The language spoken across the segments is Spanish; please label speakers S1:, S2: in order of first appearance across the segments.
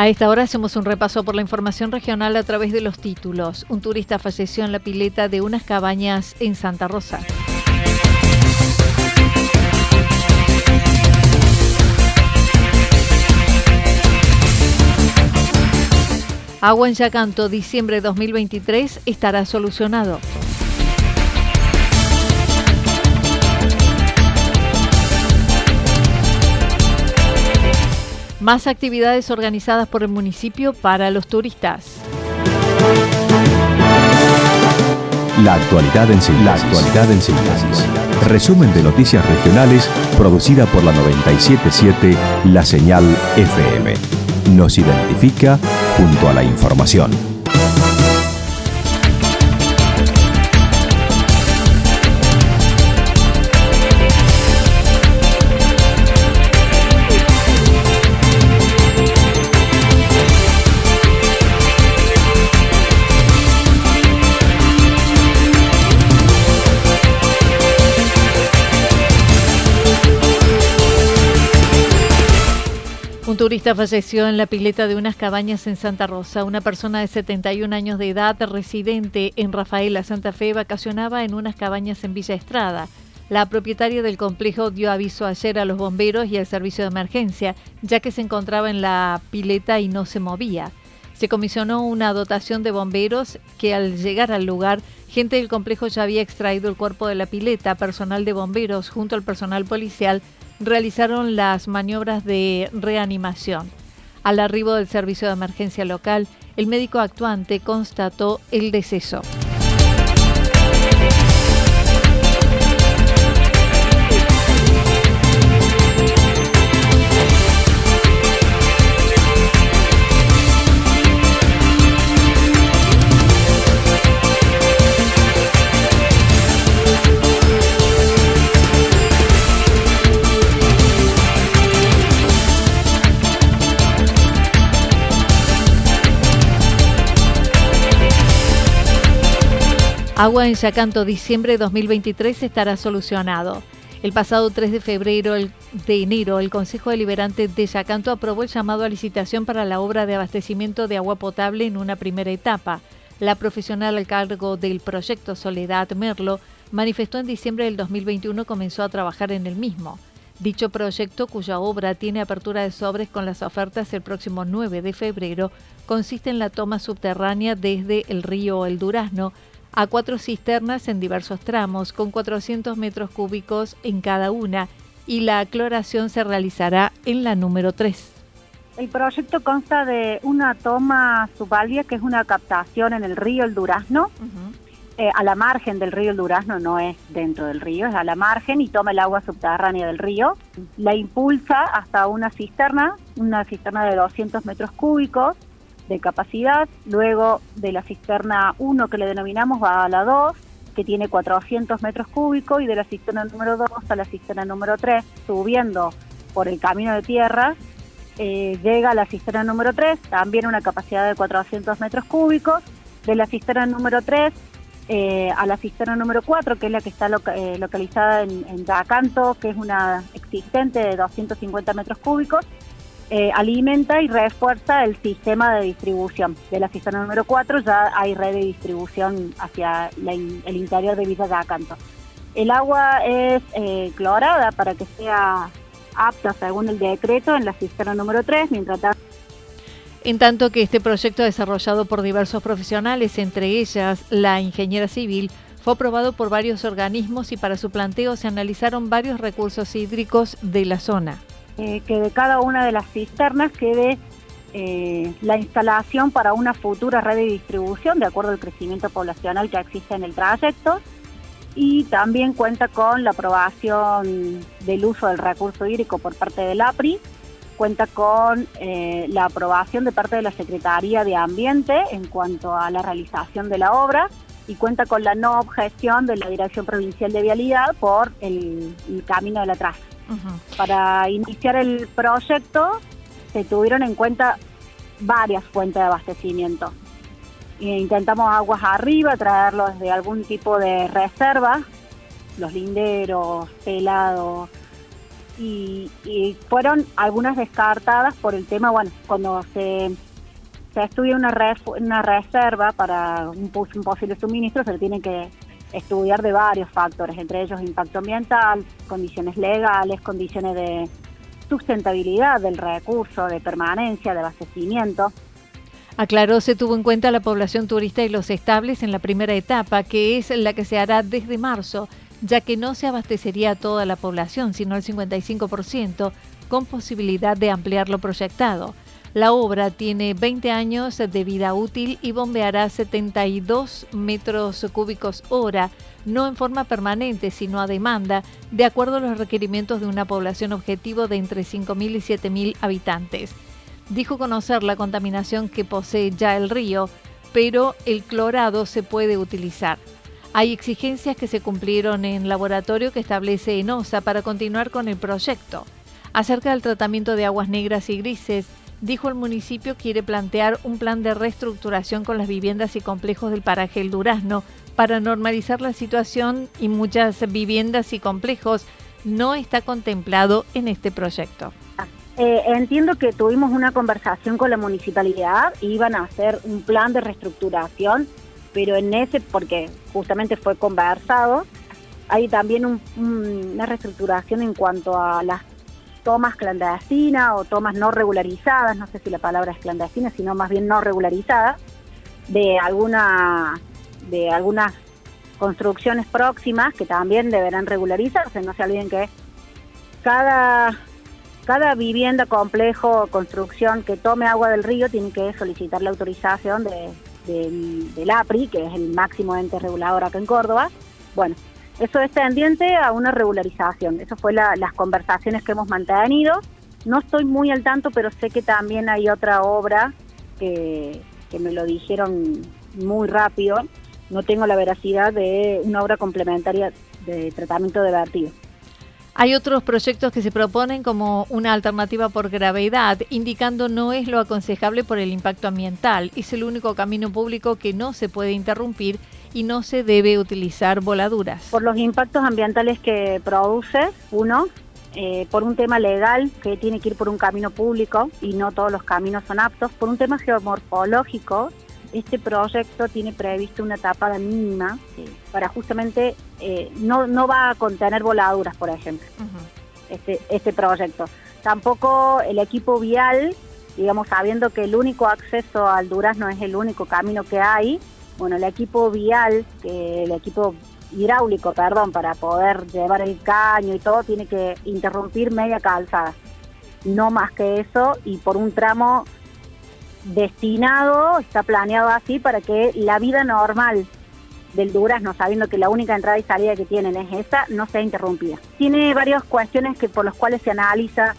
S1: A esta hora hacemos un repaso por la información regional a través de los títulos. Un turista falleció en la pileta de unas cabañas en Santa Rosa. Agua en Yacanto, diciembre 2023, estará solucionado. Más actividades organizadas por el municipio para los turistas.
S2: La actualidad en síntesis. La actualidad en síntesis. Resumen de noticias regionales producida por la 977 La Señal FM. Nos identifica junto a la información.
S1: Turista falleció en la pileta de unas cabañas en Santa Rosa. Una persona de 71 años de edad, residente en Rafaela, Santa Fe, vacacionaba en unas cabañas en Villa Estrada. La propietaria del complejo dio aviso ayer a los bomberos y al servicio de emergencia, ya que se encontraba en la pileta y no se movía. Se comisionó una dotación de bomberos que al llegar al lugar, gente del complejo ya había extraído el cuerpo de la pileta, personal de bomberos junto al personal policial realizaron las maniobras de reanimación. Al arribo del servicio de emergencia local, el médico actuante constató el deceso. Agua en Yacanto, diciembre de 2023 estará solucionado. El pasado 3 de febrero de enero, el Consejo Deliberante de Yacanto aprobó el llamado a licitación para la obra de abastecimiento de agua potable en una primera etapa. La profesional al cargo del proyecto Soledad Merlo manifestó en diciembre del 2021 comenzó a trabajar en el mismo. Dicho proyecto, cuya obra tiene apertura de sobres con las ofertas el próximo 9 de febrero, consiste en la toma subterránea desde el río El Durazno a cuatro cisternas en diversos tramos con 400 metros cúbicos en cada una y la acloración se realizará en la número 3.
S3: El proyecto consta de una toma subalia que es una captación en el río El Durazno, eh, a la margen del río El Durazno, no es dentro del río, es a la margen y toma el agua subterránea del río, la impulsa hasta una cisterna, una cisterna de 200 metros cúbicos, de capacidad, luego de la cisterna 1 que le denominamos va a la 2, que tiene 400 metros cúbicos, y de la cisterna número 2 a la cisterna número 3, subiendo por el camino de tierra, eh, llega a la cisterna número 3, también una capacidad de 400 metros cúbicos. De la cisterna número 3 eh, a la cisterna número 4, que es la que está eh, localizada en, en Yacanto, que es una existente de 250 metros cúbicos, alimenta y refuerza el sistema de distribución. De la cisterna número 4 ya hay red de distribución hacia el interior de Villa Yacanto. El agua es clorada para que sea apta según el decreto en la cisterna número 3, mientras tanto
S1: en tanto que este proyecto desarrollado por diversos profesionales, entre ellas la ingeniera civil, fue aprobado por varios organismos y para su planteo se analizaron varios recursos hídricos de la zona.
S3: Eh, que de cada una de las cisternas quede eh, la instalación para una futura red de distribución de acuerdo al crecimiento poblacional que existe en el trayecto. Y también cuenta con la aprobación del uso del recurso hídrico por parte del APRI, cuenta con eh, la aprobación de parte de la Secretaría de Ambiente en cuanto a la realización de la obra. Y cuenta con la no objeción de la Dirección Provincial de Vialidad por el, camino de la traza. Para iniciar el proyecto se tuvieron en cuenta varias fuentes de abastecimiento. Intentamos aguas arriba, traerlos de algún tipo de reserva, los linderos, pelados, y, fueron algunas descartadas por el tema, bueno, cuando se, se estudia una, una reserva para un, un posible suministro, se le tiene que estudiar de varios factores, entre ellos impacto ambiental, condiciones legales, condiciones de sustentabilidad del recurso, de permanencia, de abastecimiento.
S1: Aclaró, se tuvo en cuenta la población turista y los estables en la primera etapa, que es la que se hará desde marzo, ya que no se abastecería a toda la población, sino el 55%, con posibilidad de ampliar lo proyectado. La obra tiene 20 años de vida útil y bombeará 72 metros cúbicos hora, no en forma permanente, sino a demanda, de acuerdo a los requerimientos de una población objetivo de entre 5.000 y 7.000 habitantes dijo conocer la contaminación que posee ya el río, pero el clorado se puede utilizar. Hay exigencias que se cumplieron en laboratorio que establece ENOSA para continuar con el proyecto. Acerca del tratamiento de aguas negras y grises, dijo el municipio quiere plantear un plan de reestructuración con las viviendas y complejos del paraje El Durazno para normalizar la situación y muchas viviendas y complejos no está contemplado en este proyecto.
S3: Eh, entiendo que tuvimos una conversación con la municipalidad, iban a hacer un plan de reestructuración, pero en ese, porque justamente fue conversado, hay también una reestructuración en cuanto a las tomas clandestinas o tomas no regularizadas, no sé si la palabra es clandestina, sino más bien no regularizadas, de alguna de algunas construcciones próximas que también deberán regularizarse. No se olviden que cada cada vivienda, complejo, construcción que tome agua del río tiene que solicitar la autorización de, del APRI, que es el máximo ente regulador acá en Córdoba. Bueno, eso es tendiente a una regularización. Eso fue las conversaciones que hemos mantenido. No estoy muy al tanto, pero sé que también hay otra obra que, que me lo dijeron muy rápido. No tengo la veracidad de una obra complementaria de tratamiento de vertido.
S1: Hay otros proyectos que se proponen como una alternativa por gravedad, indicando no es lo aconsejable por el impacto ambiental. Es el único camino público que no se puede interrumpir y no se debe utilizar voladuras.
S3: Por los impactos ambientales que produce, uno, eh, por un tema legal que tiene que ir por un camino público y no todos los caminos son aptos, por un tema geomorfológico este proyecto tiene previsto una tapada mínima para justamente, eh, no, no va a contener voladuras, por ejemplo, este, este proyecto. Tampoco el equipo vial, digamos, sabiendo que el único acceso al Durazno es el único camino que hay, bueno, el equipo vial, el equipo hidráulico, perdón, para poder llevar el caño y todo, tiene que interrumpir media calzada. No más que eso, y por un tramo destinado, está planeado así para que la vida normal del Durazno, sabiendo que la única entrada y salida que tienen es esa, no sea interrumpida. Tiene varias cuestiones que por las cuales se analiza,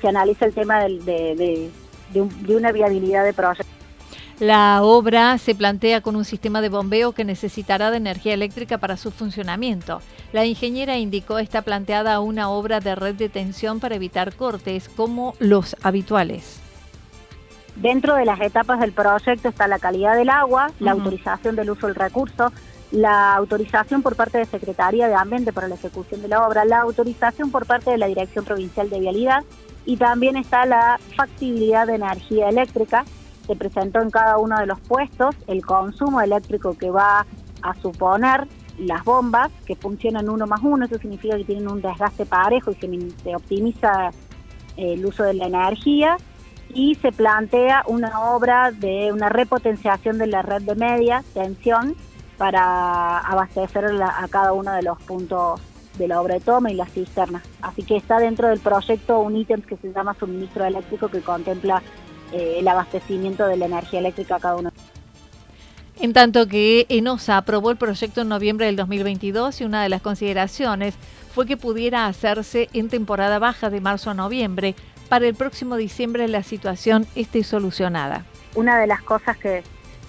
S3: se analiza el tema de, de, una viabilidad de proyecto.
S1: La obra se plantea con un sistema de bombeo que necesitará de energía eléctrica para su funcionamiento. La ingeniera indicó está planteada una obra de red de tensión para evitar cortes como los habituales.
S3: Dentro de las etapas del proyecto está la calidad del agua, la autorización del uso del recurso, la autorización por parte de Secretaría de Ambiente para la ejecución de la obra, la autorización por parte de la Dirección Provincial de Vialidad y también está la factibilidad de energía eléctrica. Se presentó en cada uno de los puestos el consumo eléctrico que va a suponer las bombas que funcionan uno más uno, eso significa que tienen un desgaste parejo y se, optimiza eh, el uso de la energía y se plantea una obra de una repotenciación de la red de media tensión para abastecer a cada uno de los puntos de la obra de toma y las cisternas. Así que está dentro del proyecto un ítem que se llama suministro eléctrico que contempla eh, el abastecimiento de la energía eléctrica a cada uno.
S1: En tanto que ENOSA aprobó el proyecto en noviembre del 2022 y una de las consideraciones fue que pudiera hacerse en temporada baja de marzo a noviembre. Para el próximo diciembre la situación esté solucionada.
S3: Una de las cosas que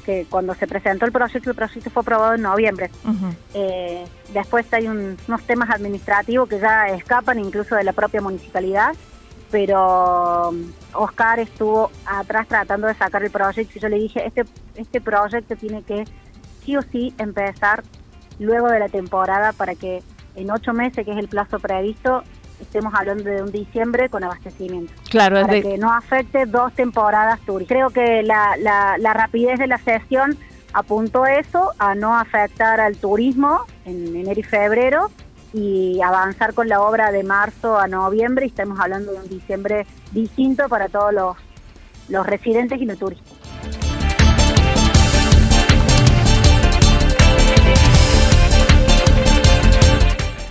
S3: que cuando se presentó el proyecto, el proyecto fue aprobado en noviembre. Eh, después hay unos temas administrativos que ya escapan incluso de la propia municipalidad, pero um, Oscar estuvo atrás tratando de sacar el proyecto y yo le dije, este, este proyecto tiene que sí o sí empezar luego de la temporada para que en ocho meses, que es el plazo previsto, estemos hablando de un diciembre con abastecimiento.
S1: Claro,
S3: para que no afecte dos temporadas turísticas. Creo que la, la, rapidez de la sesión apuntó eso, a no afectar al turismo en enero y febrero y avanzar con la obra de marzo a noviembre y estamos hablando de un diciembre distinto para todos los, los residentes y los turistas.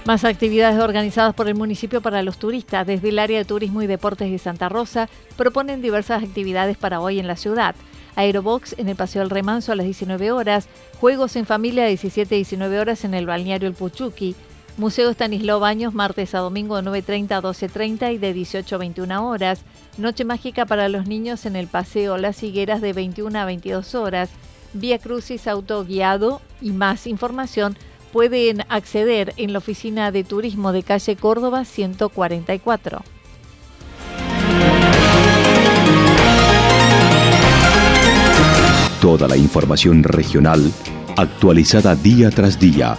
S1: Más actividades organizadas por el municipio para los turistas. Desde el área de turismo y deportes de Santa Rosa proponen diversas actividades para hoy en la ciudad. Aerobox en el Paseo del Remanso a las 19 horas, Juegos en Familia a 17 y 19 horas en el Balneario El Puchuqui, Museo Estanislao Baños martes a domingo de 9.30 a 12.30 y de 18 a 21 horas, Noche Mágica para los niños en el Paseo Las Higueras de 21 a 22 horas, Vía Crucis autoguiado y más información pueden acceder en la oficina de turismo de calle Córdoba 144.
S2: Toda la información regional actualizada día tras día.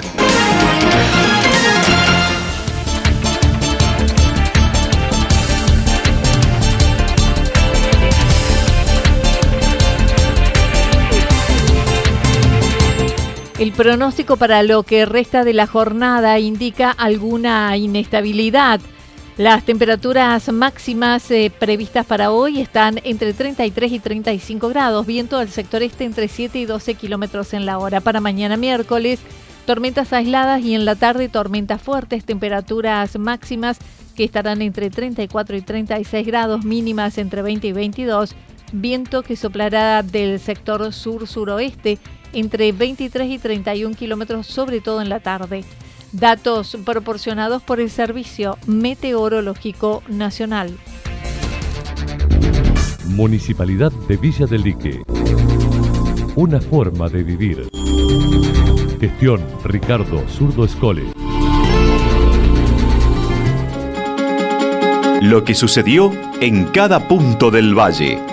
S1: El pronóstico para lo que resta de la jornada indica alguna inestabilidad. Las temperaturas máximas eh, previstas para hoy están entre 33 y 35 grados, viento del sector este entre 7 y 12 kilómetros en la hora. Para mañana miércoles, tormentas aisladas y en la tarde tormentas fuertes, temperaturas máximas que estarán entre 34 y 36 grados, mínimas entre 20 y 22, viento que soplará del sector sur-suroeste entre 23 y 31 kilómetros, sobre todo en la tarde. Datos proporcionados por el Servicio Meteorológico Nacional.
S4: Municipalidad de Villa del Lique. Una forma de vivir. Gestión Ricardo Zurdo Escole.
S2: Lo que sucedió en cada punto del valle.